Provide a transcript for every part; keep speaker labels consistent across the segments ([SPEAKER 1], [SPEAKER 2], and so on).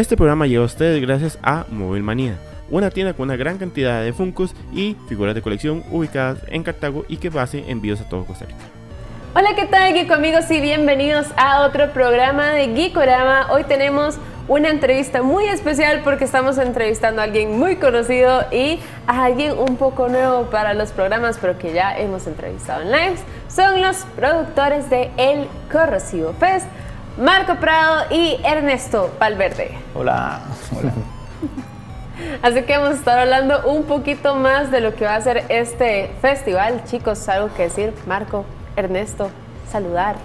[SPEAKER 1] Este programa llega a ustedes gracias a Móvil Manía, una tienda con una gran cantidad de funcos y figuras de colección ubicadas en Cartago y que hace envíos a todo Costa Rica.
[SPEAKER 2] Hola, ¿qué tal, Geeko amigos? Y bienvenidos a otro programa de Geekorama. Hoy tenemos una entrevista muy especial porque estamos entrevistando a alguien muy conocido y a alguien un poco nuevo para los programas, pero que ya hemos entrevistado en lives. Son los productores de El Corrosivo Fest, Marco Prado y Ernesto Valverde.
[SPEAKER 3] Hola. Hola.
[SPEAKER 2] Así que vamos a estar hablando un poquito más de lo que va a ser este festival. Chicos, algo que decir, Marco, Ernesto, saludar.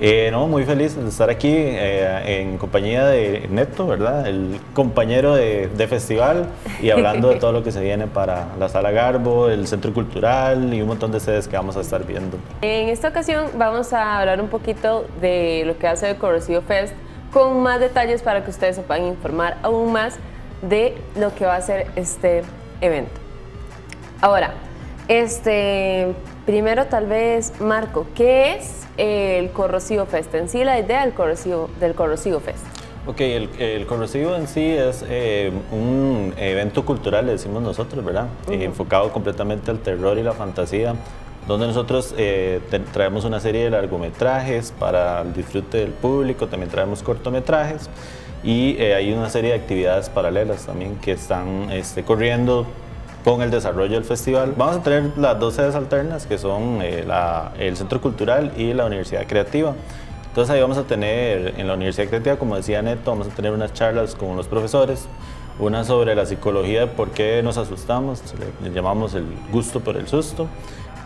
[SPEAKER 3] Eh, no, muy feliz de estar aquí eh, en compañía de Neto, ¿verdad? El compañero de, festival y hablando de todo lo que se viene para la Sala Garbo, el Centro Cultural y un montón de sedes que vamos a estar viendo.
[SPEAKER 2] En esta ocasión vamos a hablar un poquito de lo que hace el Corrosivo Fest con más detalles para que ustedes se puedan informar aún más de lo que va a ser este evento. Ahora, este, primero tal vez, Marco, ¿qué es el Corrosivo Fest? En sí, la idea del Corrosivo, del Corrosivo Fest.
[SPEAKER 3] Ok, el, Corrosivo en sí es eh, un evento cultural, le decimos nosotros, ¿verdad? enfocado completamente al terror y la fantasía, donde nosotros eh, traemos una serie de largometrajes para el disfrute del público, también traemos cortometrajes y eh, hay una serie de actividades paralelas también que están este, corriendo con el desarrollo del festival. Vamos a tener las dos sedes alternas que son eh, el Centro Cultural y la Universidad Creativa. Entonces ahí vamos a tener, en la Universidad Creativa, como decía Neto, vamos a tener unas charlas con los profesores, una sobre la psicología de por qué nos asustamos, le, llamamos el gusto por el susto,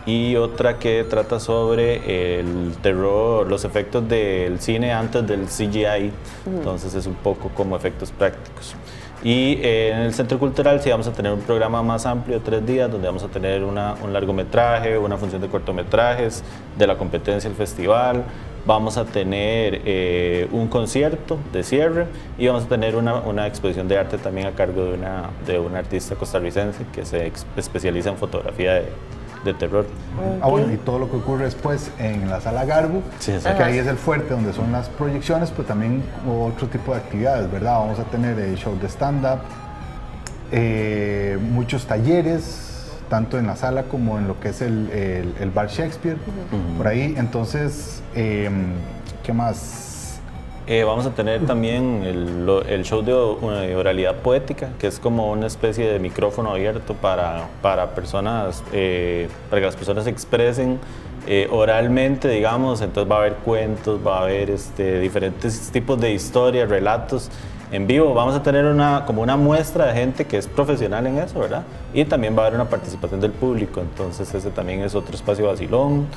[SPEAKER 3] y otra que trata sobre el terror, los efectos del cine antes del CGI, entonces es un poco como efectos prácticos. Y eh, en el Centro Cultural sí vamos a tener un programa más amplio, tres días, donde vamos a tener una, un largometraje, una función de cortometrajes, de la competencia del festival, vamos a tener eh, un concierto de cierre y vamos a tener una, una, exposición de arte también a cargo de una, de una artista costarricense que se especializa en fotografía de, de terror.
[SPEAKER 4] Ah, bueno, y todo lo que ocurre después en la sala Garbo, que ahí es el fuerte donde son las proyecciones, pero también otro tipo de actividades, ¿verdad? Vamos a tener el show de stand-up, eh, muchos talleres, tanto en la sala como en lo que es el, el, bar Shakespeare, por ahí. Entonces, eh, ¿qué más?
[SPEAKER 3] Eh, vamos a tener también el, show de oralidad poética, que es como una especie de micrófono abierto para, para personas, eh, para que las personas se expresen eh, oralmente, digamos. Entonces va a haber cuentos, va a haber este, diferentes tipos de historias, relatos en vivo. Vamos a tener una, como una muestra de gente que es profesional en eso, ¿verdad? Y también va a haber una participación del público, entonces ese también es otro espacio vacilón.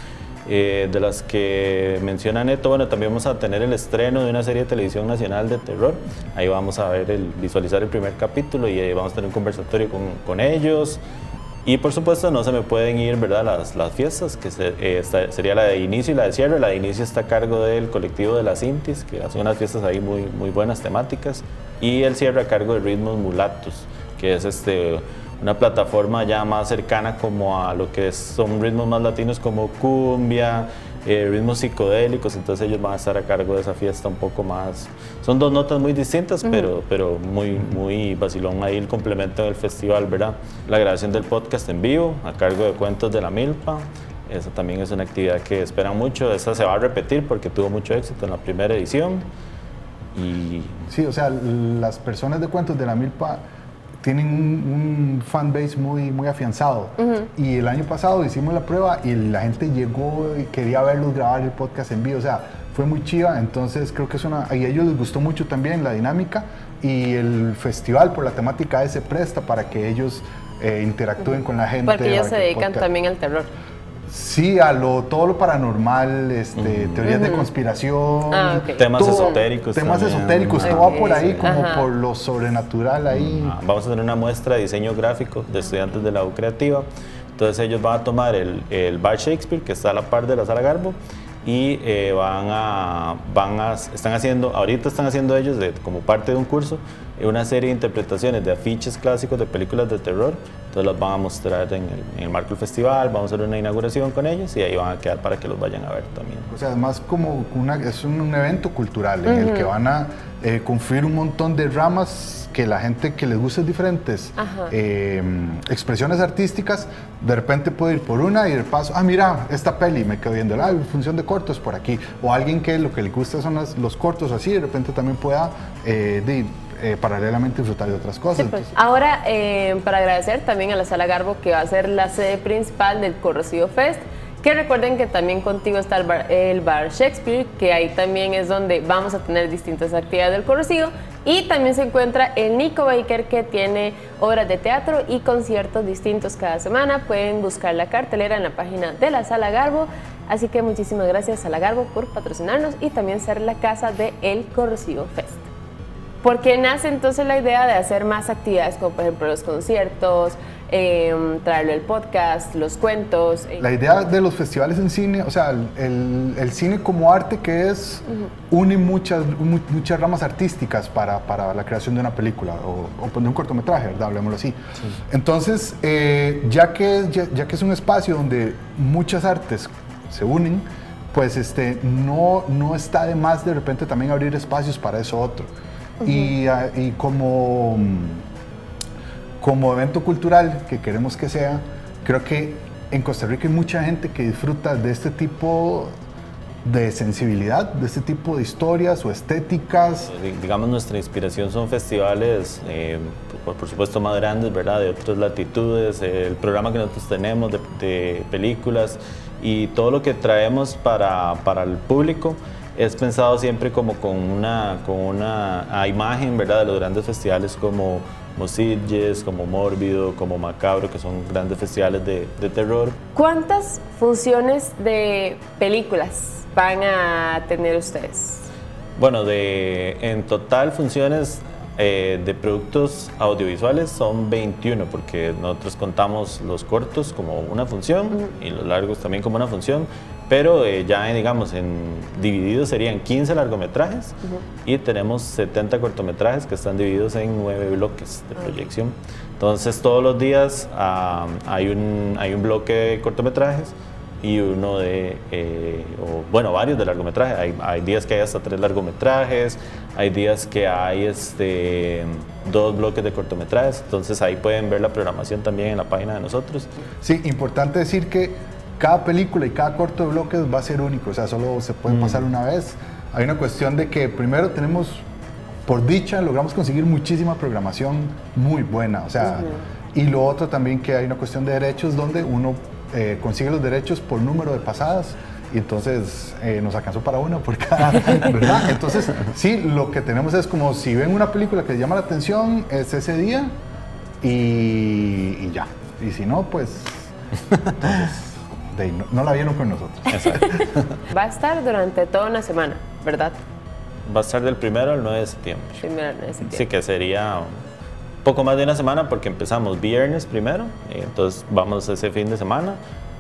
[SPEAKER 3] Eh, de las que menciona Neto, bueno, también vamos a tener el estreno de una serie de televisión nacional de terror. Ahí vamos a ver el, visualizar el primer capítulo y ahí vamos a tener un conversatorio con, con ellos. Y por supuesto no se me pueden ir ¿verdad? Las, las fiestas, que eh, sería la de inicio y la de cierre. La de inicio está a cargo del colectivo de las Intis, que hacen unas fiestas ahí muy, muy buenas temáticas. Y el cierre a cargo de Ritmos Mulatos, que es este, una plataforma ya más cercana como a lo que son ritmos más latinos como cumbia, eh, ritmos psicodélicos, entonces ellos van a estar a cargo de esa fiesta un poco más. Son dos notas muy distintas, pero, pero muy, muy vacilón ahí el complemento del festival, ¿verdad? La grabación del podcast en vivo, a cargo de Cuentos de la Milpa. Esa también es una actividad que esperan mucho. Esa se va a repetir porque tuvo mucho éxito en la primera edición. Y...
[SPEAKER 4] Sí, o sea, las personas de Cuentos de la Milpa tienen un, fan base muy, muy afianzado. Y el año pasado hicimos la prueba y la gente llegó y quería verlos grabar el podcast en vivo. O sea, fue muy chiva. Entonces creo que es una. Y a ellos les gustó mucho también la dinámica. Y el festival, por la temática, se presta para que ellos eh, interactúen con la gente.
[SPEAKER 2] Porque ellos se dedican también al terror.
[SPEAKER 4] Sí, a lo, todo lo paranormal, este, teorías de conspiración.
[SPEAKER 3] Ah, temas esotéricos.
[SPEAKER 4] Temas esotéricos, todo va por ahí, como por lo sobrenatural ahí.
[SPEAKER 3] Ah, vamos a tener una muestra de diseño gráfico de estudiantes de la U Creativa. Entonces ellos van a tomar el, el Bar Shakespeare, que está a la par de la Sala Garbo, y eh, van a, van a, están haciendo, ahorita están haciendo ellos de, como parte de un curso, una serie de interpretaciones de afiches clásicos de películas de terror. Entonces las van a mostrar en el, en el marco del festival, vamos a hacer una inauguración con ellos y ahí van a quedar para que los vayan a ver también.
[SPEAKER 4] O sea, además como una, es un, un evento cultural en el que van a eh, confluir un montón de ramas que la gente que les gusta diferentes eh, expresiones artísticas, de repente puede ir por una y de paso, ah, mira, esta peli, me quedo viendo, ah, función de cortos por aquí. O alguien que lo que le gusta son las- los cortos así, de repente también pueda eh, de- eh, paralelamente disfrutar de otras cosas.
[SPEAKER 2] Sí, pues. Ahora, eh, para agradecer también a la Sala Garbo, que va a ser la sede principal del Corrosivo Fest, que recuerden que también contigo está el bar, el bar Shakespeare, que ahí también es donde vamos a tener distintas actividades del Corrosivo, y también se encuentra el Nico Baker, que tiene obras de teatro y conciertos distintos cada semana. Pueden buscar la cartelera en la página de la Sala Garbo. Así que muchísimas gracias Sala Garbo por patrocinarnos y también ser la casa de El Corrosivo Fest. ¿Por qué nace entonces la idea de hacer más actividades como por ejemplo los conciertos, eh, traerlo el podcast, los cuentos? eh,
[SPEAKER 4] La idea de los festivales en cine, o sea, el, el- el cine como arte que es, une muchas, mu- muchas ramas artísticas para, para la creación de una película o, o de un cortometraje, ¿verdad? Hablemoslo así. Entonces, eh, ya, que, ya, ya que es un espacio donde muchas artes se unen, pues este, no, no está de más de repente también abrir espacios para eso otro. Y, ah, y como como evento cultural que queremos que sea, creo que en Costa Rica hay mucha gente que disfruta de este tipo de sensibilidad, de este tipo de historias o estéticas.
[SPEAKER 3] Di- Digamos, nuestra inspiración son festivales, eh, por, por supuesto, más grandes, ¿verdad? De otras latitudes, eh, el programa que nosotros tenemos de, de películas y todo lo que traemos para, para el público es pensado siempre como con una, con una a imagen, ¿verdad? De los grandes festivales como Mositges, como Mórbido, como Macabro, que son grandes festivales de, de terror.
[SPEAKER 2] ¿Cuántas funciones de películas van a tener ustedes?
[SPEAKER 3] Bueno, de, en total funciones eh, de productos audiovisuales son 21, porque nosotros contamos los cortos como una función y los largos también como una función, pero eh, ya eh, digamos en divididos serían 15 largometrajes y tenemos 70 cortometrajes que están divididos en 9 bloques de proyección. Entonces todos los días ah, hay, un, hay un bloque de cortometrajes y uno de, eh, o, bueno, varios de largometrajes. Hay, hay días que hay hasta tres largometrajes, hay días que hay este, dos bloques de cortometrajes, entonces ahí pueden ver la programación también en la página de nosotros.
[SPEAKER 4] Sí, importante decir que cada película y cada corto de bloques va a ser único, o sea, solo se puede pasar una vez. Hay una cuestión de que primero tenemos, por dicha, logramos conseguir muchísima programación muy buena, o sea, y lo otro también que hay una cuestión de derechos donde uno eh, consigue los derechos por número de pasadas y entonces eh, nos alcanzó para una por cada, ¿verdad? Entonces, sí, lo que tenemos es como si ven una película que les llama la atención, es ese día y, y ya. Y si no, pues entonces, de no, no la vieron con nosotros.
[SPEAKER 2] Va a estar durante toda una semana, ¿verdad?
[SPEAKER 3] Va a estar del primero al 9 de septiembre.
[SPEAKER 2] Primero de septiembre.
[SPEAKER 3] Sí, que sería un poco más de una semana porque empezamos viernes primero, y entonces vamos ese fin de semana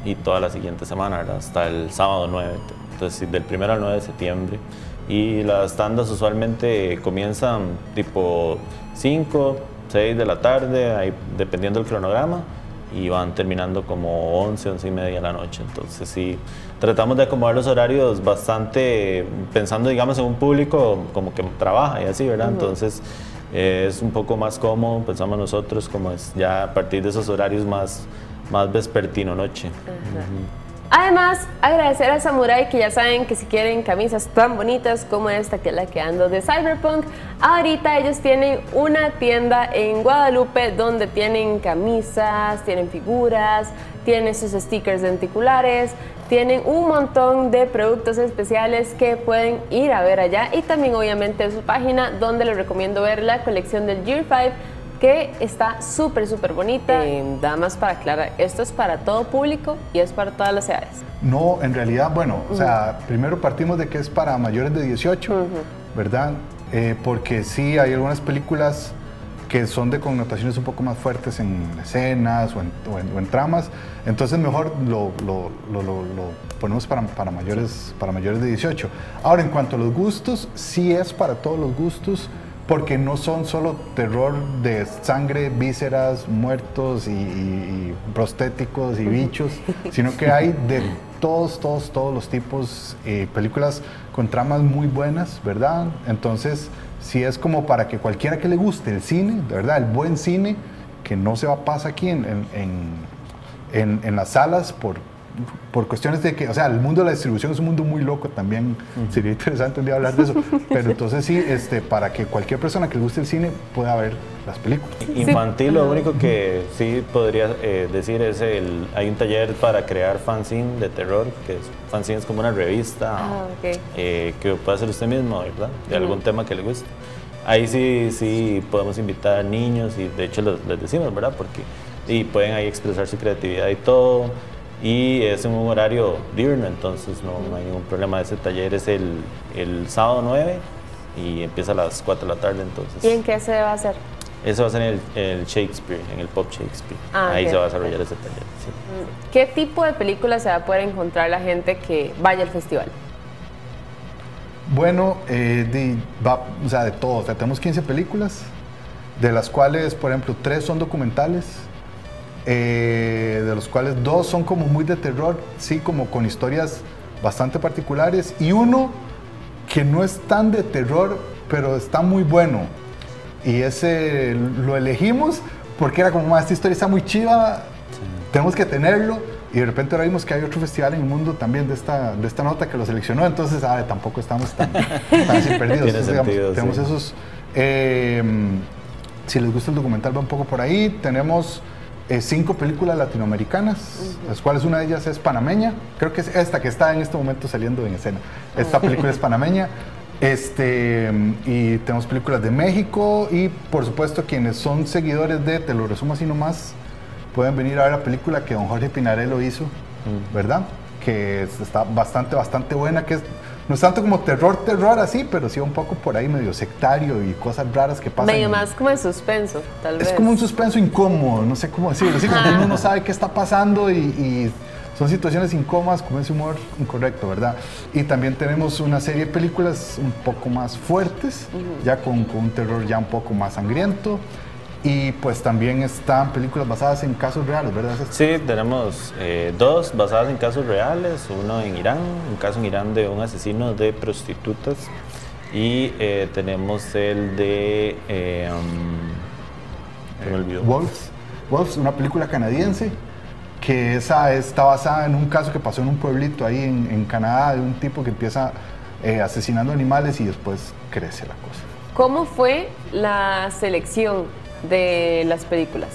[SPEAKER 3] y toda la siguiente semana, ¿verdad? hasta el sábado 9. Entonces, del primero al 9 de septiembre. Y las tandas usualmente comienzan tipo 5, 6 de la tarde, ahí, dependiendo del cronograma, y van terminando como 11, 11 y media de la noche. Entonces, sí, tratamos de acomodar los horarios bastante pensando, digamos, en un público como que trabaja y así, ¿verdad? Entonces, eh, es un poco más cómodo, pensamos nosotros, como es ya a partir de esos horarios más, más vespertino noche.
[SPEAKER 2] Además, agradecer a Samurai que ya saben que si quieren camisas tan bonitas como esta que es la que ando de Cyberpunk, ahorita ellos tienen una tienda en Guadalupe donde tienen camisas, tienen figuras, tienen sus stickers denticulares, tienen un montón de productos especiales que pueden ir a ver allá y también obviamente su página donde les recomiendo ver la colección del Gear 5 que está súper, súper bonita. Eh, nada más para aclarar, esto es para todo público y es para todas las edades.
[SPEAKER 4] No, en realidad, bueno, o sea, primero partimos de que es para mayores de 18, ¿verdad? Eh, porque sí hay algunas películas que son de connotaciones un poco más fuertes en escenas o en, o en- o en tramas, entonces mejor lo, lo- lo- lo- lo ponemos para, para mayores, para mayores de 18. Ahora, en cuanto a los gustos, sí es para todos los gustos, porque no son solo terror de sangre, vísceras, muertos y, y- y prostéticos y bichos, sino que hay de todos, todos, todos los tipos, eh, películas con tramas muy buenas, ¿verdad? Entonces, si es como para que cualquiera que le guste el cine, de verdad, el buen cine, que no se va a pasar aquí en- en- en- en las salas por, por cuestiones de que, o sea, el mundo de la distribución es un mundo muy loco también, sería interesante un día hablar de eso, pero entonces sí, este, para que cualquier persona que le guste el cine pueda ver las películas.
[SPEAKER 3] Infantil, lo único que sí podría eh, decir es el hay un taller para crear fanzine de terror, que es, fanzine es como una revista
[SPEAKER 2] Ah, ok.
[SPEAKER 3] eh, que puede hacer usted mismo, ¿verdad? De algún tema que le guste. Ahí sí, sí podemos invitar niños y de hecho los- les decimos, ¿verdad? Porque y pueden ahí expresar su creatividad y todo. Y es en un horario diurno, entonces no, no hay ningún problema. Ese taller es el, el sábado 9 y empieza a las 4 de la tarde, entonces.
[SPEAKER 2] ¿Y en qué se va a hacer?
[SPEAKER 3] Eso va a ser en el, el Shakespeare, en el Pop Shakespeare.
[SPEAKER 2] Ah,
[SPEAKER 3] Ahí
[SPEAKER 2] ok.
[SPEAKER 3] se va a desarrollar ese taller. sí.
[SPEAKER 2] ¿Qué tipo de películas se va a poder encontrar la gente que vaya al festival?
[SPEAKER 4] Bueno, eh, de, va, o sea, de todo. O sea, tenemos 15 películas, de las cuales, por ejemplo, tres son documentales, eh, de los cuales dos son como muy de terror, sí, como con historias bastante particulares, y uno que no es tan de terror, pero está muy bueno. Y ese lo elegimos porque era como, "Ma, esta historia está muy chiva, tenemos que tenerlo. Y de repente ahora vimos que hay otro festival en el mundo también de esta, de esta nota que lo seleccionó, entonces ah, tampoco estamos tan, tan así perdidos. Entonces, digamos,
[SPEAKER 3] sentido,
[SPEAKER 4] tenemos
[SPEAKER 3] sí.
[SPEAKER 4] esos... eh, si les gusta el documental, va un poco por ahí. Tenemos eh, cinco películas latinoamericanas, las cuales una de ellas es panameña. Creo que es esta que está en este momento saliendo en escena. Esta película es panameña. Este, y tenemos películas de México y por supuesto quienes son seguidores de Te lo resumo así nomás, pueden venir a ver la película que don Jorge Pinarello hizo, ¿verdad? Que es- está bastante, bastante buena, que es, no es tanto como terror, terror así, pero sí un poco por ahí medio sectario y cosas raras que pasan.
[SPEAKER 2] Medio más como de suspenso, tal vez.
[SPEAKER 4] es como un suspenso incómodo, no sé cómo decirlo. Así como uno no sabe qué está pasando y, y son situaciones incómodas con ese humor incorrecto, ¿verdad? Y también tenemos una serie de películas un poco más fuertes, ya con, con un terror ya un poco más sangriento. Y pues también están películas basadas en casos reales, ¿verdad?
[SPEAKER 3] Sí, tenemos eh, dos basadas en casos reales, uno en Irán, un caso en Irán de un asesino de prostitutas y eh, tenemos el de... eh, um, se me olvidó.
[SPEAKER 4] Wolves. Wolves, una película canadiense que esa está basada en un caso que pasó en un pueblito ahí en, en Canadá de un tipo que empieza eh, asesinando animales y después crece la cosa.
[SPEAKER 2] ¿Cómo fue la selección de las películas?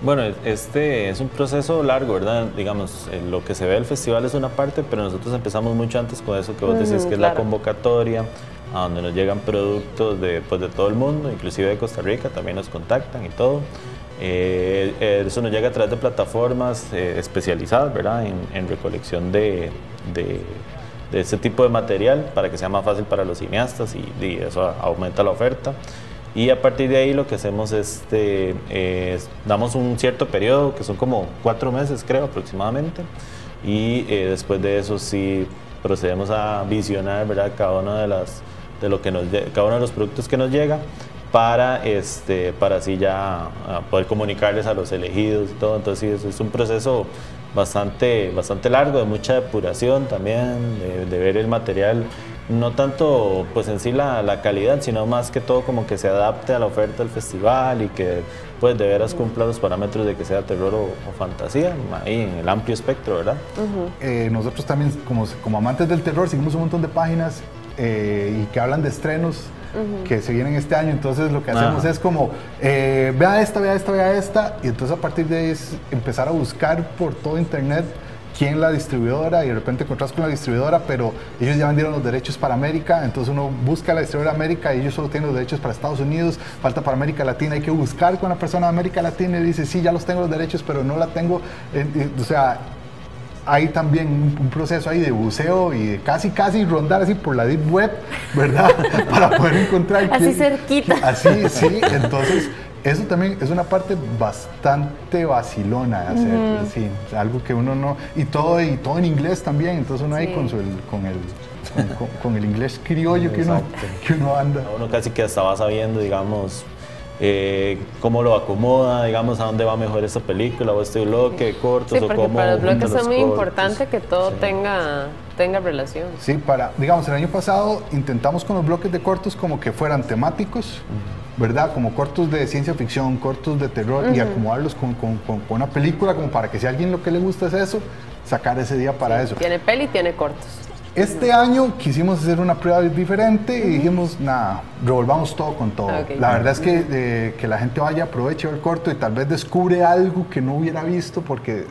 [SPEAKER 3] Bueno, este es un proceso largo, ¿verdad? Digamos, eh, lo que se ve del festival es una parte, pero nosotros empezamos mucho antes con eso que vos decís que es la convocatoria, a donde nos llegan productos de, pues, de todo el mundo, inclusive de Costa Rica, también nos contactan y todo. Eh, eh, eso nos llega a través de plataformas eh, especializadas, ¿verdad? En, en recolección de, de, de ese tipo de material para que sea más fácil para los cineastas y, y eso aumenta la oferta. Y a partir de ahí lo que hacemos este, es damos un cierto periodo, que son como cuatro meses creo aproximadamente, y eh, después de eso sí procedemos a visionar ¿verdad? cada uno de las de lo que cada uno de los productos que nos llega para este para así ya poder comunicarles a los elegidos y todo entonces sí, es un proceso bastante bastante largo de mucha depuración también de ver el material no tanto pues en sí la, la calidad sino más que todo como que se adapte a la oferta del festival y que pues de veras cumpla los parámetros de que sea terror o, o fantasía ahí en el amplio espectro verdad
[SPEAKER 4] Eh, nosotros también, como, como amantes del terror, seguimos un montón de páginas eh, y que hablan de estrenos que se vienen este año. Entonces, lo que hacemos
[SPEAKER 3] Ajá.
[SPEAKER 4] es como, eh, vea esta, vea esta, vea esta. Y entonces, a partir de ahí, es empezar a buscar por todo Internet quién la distribuidora y de repente encontrás con la distribuidora, pero ellos ya vendieron los derechos para América, entonces uno busca la distribuidora de América y ellos solo tienen los derechos para Estados Unidos, falta para América Latina, hay que buscar con la persona de América Latina y dice, sí, ya los tengo los derechos, pero no la tengo, eh, eh, o sea, hay también un, un proceso ahí de buceo y de casi, casi rondar así por la deep web, ¿verdad? Para poder encontrar.
[SPEAKER 2] Así cerquita.
[SPEAKER 4] Así, sí. Entonces, eso también es una parte bastante vacilona de hacer, sí, algo que uno no, y todo, y todo en inglés también, entonces uno ahí con, su, con el con, el inglés criollo que uno, que uno anda.
[SPEAKER 3] Uno casi que estaba sabiendo, digamos, eh, cómo lo acomoda, digamos, a dónde va mejor esa película o este bloque, cortos
[SPEAKER 2] sí,
[SPEAKER 3] o cómo.
[SPEAKER 2] Para los bloques es muy importante que todo tenga, tenga relación.
[SPEAKER 4] Sí, para, digamos, el año pasado intentamos con los bloques de cortos como que fueran temáticos. ¿verdad? Como cortos de ciencia ficción, cortos de terror y acomodarlos con, con, con, una película como para que si a alguien lo que le gusta es eso, sacar ese día para eso.
[SPEAKER 2] Tiene peli, tiene cortos.
[SPEAKER 4] Este año quisimos hacer una prueba diferente y dijimos, nada, revolvamos todo con todo. La verdad es que, eh, que la gente vaya, aproveche el corto y tal vez descubre algo que no hubiera visto porque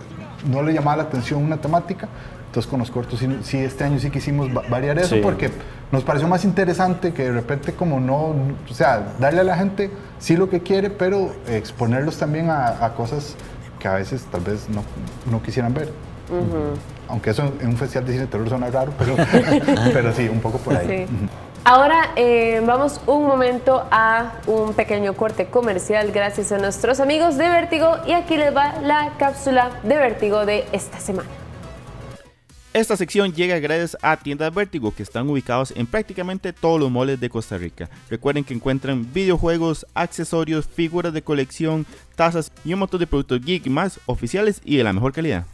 [SPEAKER 4] no le llamaba la atención una temática. Entonces con los cortos sí, este año sí quisimos variar eso porque nos pareció más interesante que de repente como no, o sea, darle a la gente sí lo que quiere, pero exponerlos también a, cosas que a veces tal vez no, no quisieran ver. Aunque eso en un festival de cine de terror suena raro, pero, pero sí, un poco por ahí.
[SPEAKER 2] Ahora eh, vamos un momento a un pequeño corte comercial gracias a nuestros amigos de Vértigo y aquí les va la cápsula de Vértigo de esta semana.
[SPEAKER 1] Esta sección llega gracias a Tiendas Vértigo que están ubicados en prácticamente todos los moles de Costa Rica. Recuerden que encuentran videojuegos, accesorios, figuras de colección, tazas y un montón de productos geek más oficiales y de la mejor calidad.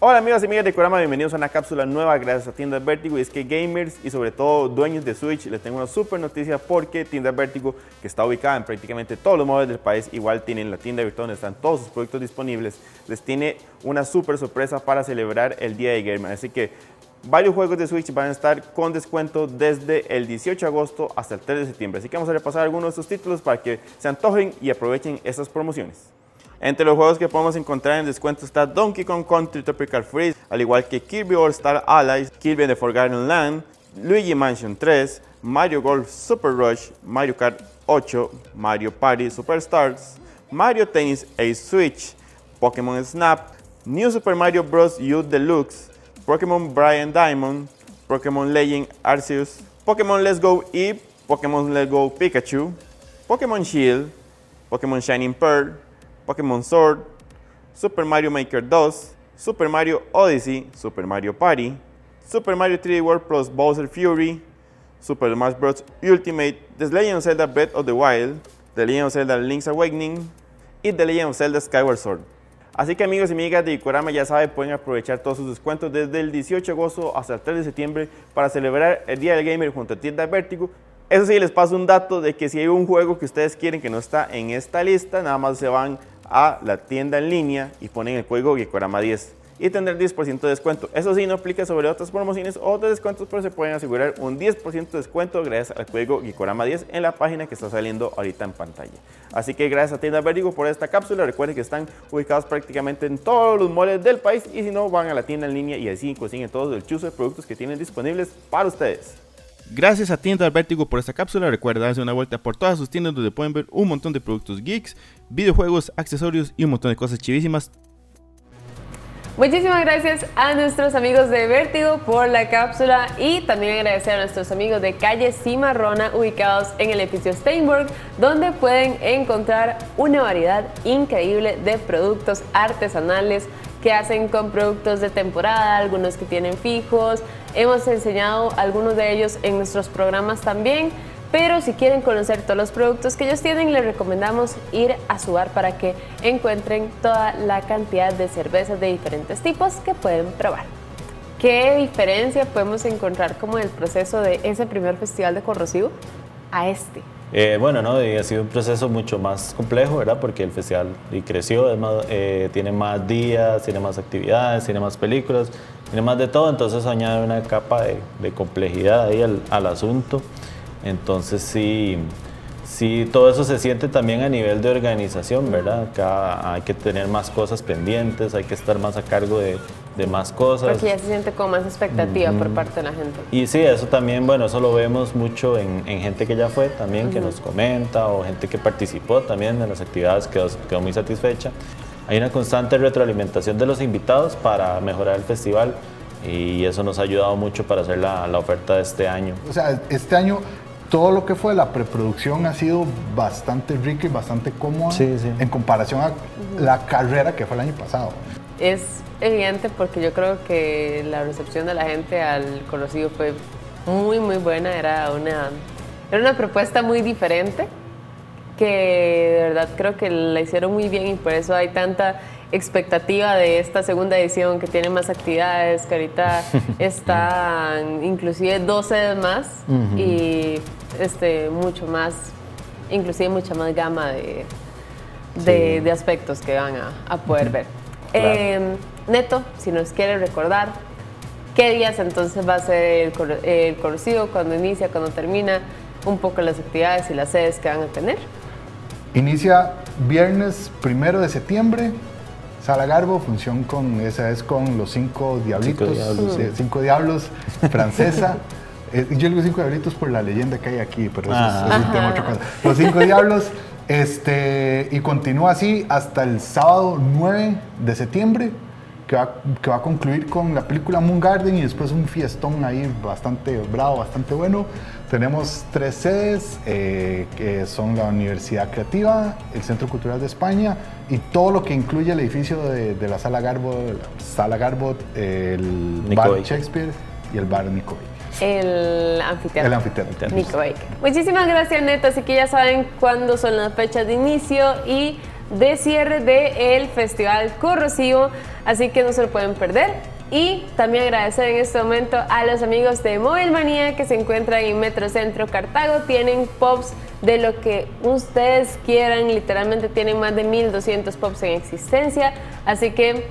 [SPEAKER 1] Hola amigos y amigas de Corama, bienvenidos a una cápsula nueva gracias a Tiendas Vértigo y es que gamers y sobre todo dueños de Switch les tengo una super noticia porque Tiendas Vértigo que está ubicada en prácticamente todos los móviles del país igual tienen la tienda virtual donde están todos sus productos disponibles les tiene una super sorpresa para celebrar el día de gamer. Así que varios juegos de Switch van a estar con descuento desde el 18 de agosto hasta el 3 de septiembre. Así que vamos a repasar algunos de estos títulos para que se antojen y aprovechen estas promociones entre los juegos que podemos encontrar en descuento está Donkey Kong Country Tropical Freeze, al igual que Kirby All Star Allies, Kirby The Forgotten Land, Luigi Mansion 3, Mario Golf Super Rush, Mario Kart 8, Mario Party Superstars, Mario Tennis Ace Switch, Pokémon Snap, New Super Mario Bros. U Deluxe, Pokémon Brian Diamond, Pokémon Legend Arceus, Pokémon Let's Go y Pokémon Let's Go Pikachu, Pokémon Shield, Pokémon Shining Pearl, Pokémon Sword, Super Mario Maker 2, Super Mario Odyssey, Super Mario Party, Super Mario 3D World plus Bowser Fury, Super Smash Bros. Ultimate, The Legend of Zelda Breath of the Wild, The Legend of Zelda Link's Awakening y The Legend of Zelda Skyward Sword. Así que amigos y amigas de Ikorama ya saben, pueden aprovechar todos sus descuentos desde el 18 de agosto hasta el 3 de septiembre para celebrar el Día del Gamer junto a Tienda Vértigo eso sí, les paso un dato de que si hay un juego que ustedes quieren que no está en esta lista, nada más se van a la tienda en línea y ponen el juego Gekorama 10 y tendrán 10% de descuento. Eso sí, no aplica sobre otras promociones o otros descuentos, pero se pueden asegurar un 10% de descuento gracias al juego Gekorama 10 en la página que está saliendo ahorita en pantalla. Así que gracias a Tienda Vertigo por esta cápsula. Recuerden que están ubicados prácticamente en todos los moles del país y si no, van a la tienda en línea y así consiguen todos el chuzo de productos que tienen disponibles para ustedes. Gracias a Tienda Vértigo por esta cápsula. Recuerda darse una vuelta por todas sus tiendas donde pueden ver un montón de productos geeks, videojuegos, accesorios y un montón de cosas chivísimas.
[SPEAKER 2] Muchísimas gracias a nuestros amigos de Vértigo por la cápsula y también agradecer a nuestros amigos de Calle Cimarrona ubicados en el edificio Steinberg donde pueden encontrar una variedad increíble de productos artesanales que hacen con productos de temporada, algunos que tienen fijos, Hemos enseñado algunos de ellos en nuestros programas también, pero si quieren conocer todos los productos que ellos tienen, les recomendamos ir a su bar para que encuentren toda la cantidad de cervezas de diferentes tipos que pueden probar. ¿Qué diferencia podemos encontrar como el proceso de ese primer festival de corrosivo a este?
[SPEAKER 3] Eh, bueno, no, ha sido un proceso mucho más complejo, ¿verdad? Porque el festival creció, eh, tiene más días, tiene más actividades, tiene más películas, tiene más de todo, entonces añade una capa de, complejidad ahí al, asunto. Entonces sí, sí, todo eso se siente también a nivel de organización, ¿verdad? Acá hay que tener más cosas pendientes, hay que estar más a cargo de, más cosas.
[SPEAKER 2] Porque ya se siente como más expectativa por parte de la gente.
[SPEAKER 3] Y sí, eso también, bueno, eso lo vemos mucho en, gente que ya fue también, que nos comenta, o gente que participó también en las actividades, quedó, quedó muy satisfecha hay una constante retroalimentación de los invitados para mejorar el festival y eso nos ha ayudado mucho para hacer la, la, oferta de este año.
[SPEAKER 4] O sea, este año todo lo que fue la preproducción ha sido bastante rica y bastante cómoda en comparación a la carrera que fue el año pasado.
[SPEAKER 2] Es evidente porque yo creo que la recepción de la gente al conocido fue muy, muy buena. Era una, era una propuesta muy diferente que de verdad creo que la hicieron muy bien y por eso hay tanta expectativa de esta segunda edición que tiene más actividades, que ahorita están inclusive 12 más y este, mucho más, inclusive mucha más gama de, de, aspectos que van a, poder ver. Em, Neto, si nos quiere recordar, ¿qué días entonces va a ser el, el conocido, cuando inicia, cuando termina, un poco las actividades y las sedes que van a tener?
[SPEAKER 4] Inicia viernes primero de septiembre, Sala Garbo, función con, esa es con los cinco diablitos, cinco diablos, francesa. Eh, yo digo cinco diablitos por la leyenda que hay aquí, pero eso, es, un tema otra cosa. Los cinco diablos, este, y continúa así hasta el sábado 9 de septiembre, que va, que va a concluir con la película Moon Garden y después un fiestón ahí bastante bravo, bastante bueno. Tenemos tres sedes, eh, que son la Universidad Creativa, el Centro Cultural de España y todo lo que incluye el edificio de, la Sala Garbo, Sala Garbo, el Bar Shakespeare y el Bar Nico
[SPEAKER 2] El anfiteatro.
[SPEAKER 4] El anfiteatro.
[SPEAKER 2] Nico Muchísimas gracias, Neto. Así que ya saben cuándo son las fechas de inicio y de cierre del Festival Corrosivo. Así que no se lo pueden perder. Y también agradecer en este momento a los amigos de Móvil Manía que se encuentran en Metrocentro Cartago. Tienen pops de lo que ustedes quieran. Literalmente tienen más de 1200 pops en existencia. Así que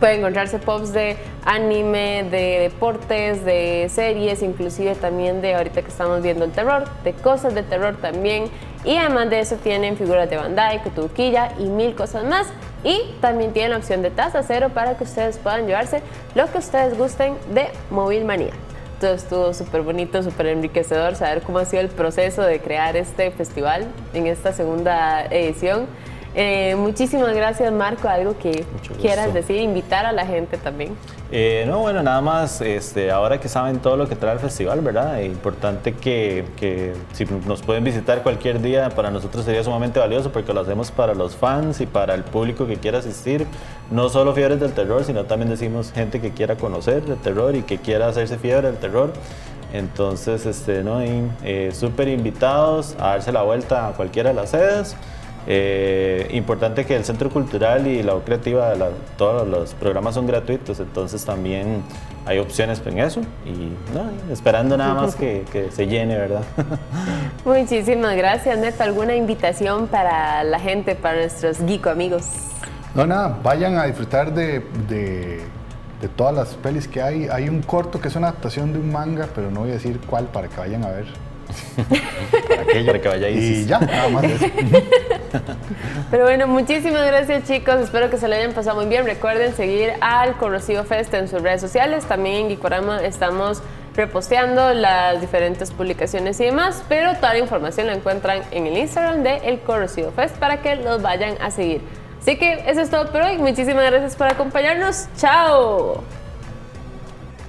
[SPEAKER 2] pueden encontrarse pops de anime, de deportes, de series, inclusive también de ahorita que estamos viendo el terror, de cosas de terror también. Y además de eso tienen figuras de Bandai, Kutuquilla y mil cosas más. Y también tienen la opción de tasa cero para que ustedes puedan llevarse lo que ustedes gusten de Móvil Manía. Todo estuvo súper bonito, súper enriquecedor saber cómo ha sido el proceso de crear este festival en esta segunda edición. Eh, muchísimas gracias, Marco. Algo que quieras decir, invitar a la gente también.
[SPEAKER 3] Eh, no, bueno, nada más, este, ahora que saben todo lo que trae el festival, ¿verdad? Es importante que, que, si nos pueden visitar cualquier día, para nosotros sería sumamente valioso porque lo hacemos para los fans y para el público que quiera asistir. No solo fiebres del terror, sino también decimos gente que quiera conocer el terror y que quiera hacerse fiebre del terror. Entonces, este, ¿no? Eh, súper invitados a darse la vuelta a cualquiera de las sedes. Eh, importante que el Centro Cultural y la U Creativa, todos los programas son gratuitos, entonces también hay opciones en eso y esperando nada más que, se llene, ¿verdad?
[SPEAKER 2] Muchísimas gracias, Neto. ¿Alguna invitación para la gente, para nuestros geeko amigos?
[SPEAKER 4] No, nada, vayan a disfrutar de, de, todas las pelis que hay. Hay un corto que es una adaptación de un manga, pero no voy a decir cuál para que vayan a ver.
[SPEAKER 3] para, que vaya
[SPEAKER 4] Y ya, nada más.
[SPEAKER 2] Pero bueno, muchísimas gracias chicos, espero que se lo hayan pasado muy bien. Recuerden seguir al Corrosivo Fest en sus redes sociales, también en Gikorama estamos reposteando las diferentes publicaciones y demás, pero toda la información la encuentran en el Instagram de El Corrosivo Fest para que los vayan a seguir. Así que eso es todo por hoy, muchísimas gracias por acompañarnos, chao.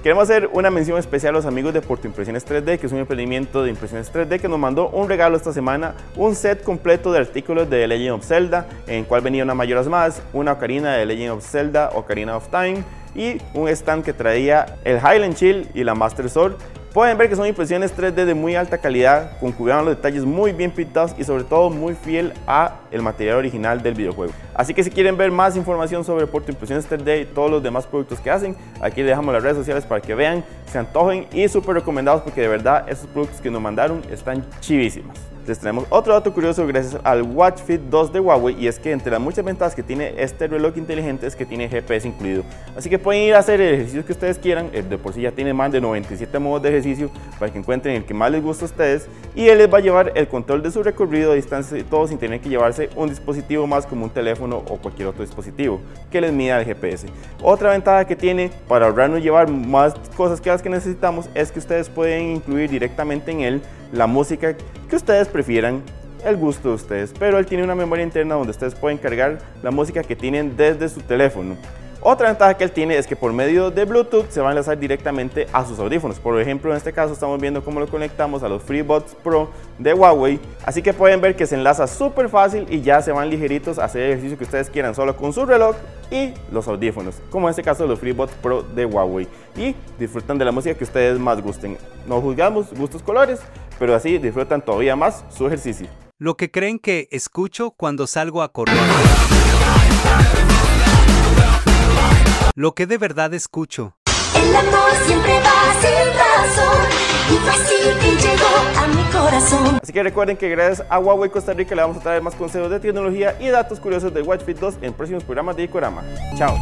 [SPEAKER 1] Queremos hacer una mención especial a los amigos de Porto Impresiones 3D, que es un emprendimiento de impresiones 3D que nos mandó un regalo esta semana, un set completo de artículos de Legend of Zelda, en el cual venía una Mayoras más, una ocarina de Legend of Zelda, Ocarina of Time, y un stand que traía el Highland Chill y la Master Sword Pueden ver que son impresiones 3D de muy alta calidad, con cuidado los detalles muy bien pintados y sobre todo muy fiel a el material original del videojuego. Así que si quieren ver más información sobre Porto Impresiones 3D y todos los demás productos que hacen, aquí les dejamos las redes sociales para que vean, se antojen y súper recomendados porque de verdad esos productos que nos mandaron están chivísimos les tenemos otro dato curioso gracias al Watch Fit 2 de Huawei y es que entre las muchas ventajas que tiene este reloj inteligente es que tiene GPS incluido. Así que pueden ir a hacer el ejercicio que ustedes quieran, de por sí ya tiene más de 97 modos de ejercicio para que encuentren el que más les gusta a ustedes y él les va a llevar el control de su recorrido a distancia y todo sin tener que llevarse un dispositivo más como un teléfono o cualquier otro dispositivo que les mida el GPS. Otra ventaja que tiene para ahorrarnos llevar más cosas que las que necesitamos es que ustedes pueden incluir directamente en él la música que ustedes prefieran, el gusto de ustedes, pero él tiene una memoria interna donde ustedes pueden cargar la música que tienen desde su teléfono. Otra ventaja que él tiene es que por medio de Bluetooth se va a enlazar directamente a sus audífonos. Por ejemplo, en este caso estamos viendo cómo lo conectamos a los FreeBuds Pro de Huawei. Así que pueden ver que se enlaza súper fácil y ya se van ligeritos a hacer el ejercicio que ustedes quieran solo con su reloj y los audífonos. Como en este caso los FreeBuds Pro de Huawei. Y disfrutan de la música que ustedes más gusten. No juzgamos gustos colores, pero así disfrutan todavía más su ejercicio.
[SPEAKER 5] Lo que creen que escucho cuando salgo a correr. Lo que de verdad escucho.
[SPEAKER 6] El amor siempre va sin razón y fácil que llegó a mi corazón.
[SPEAKER 1] Así que recuerden que gracias a Huawei Costa Rica le vamos a traer más consejos de tecnología y datos curiosos del Watch Fit 2 en próximos programas de Icorama. Chao.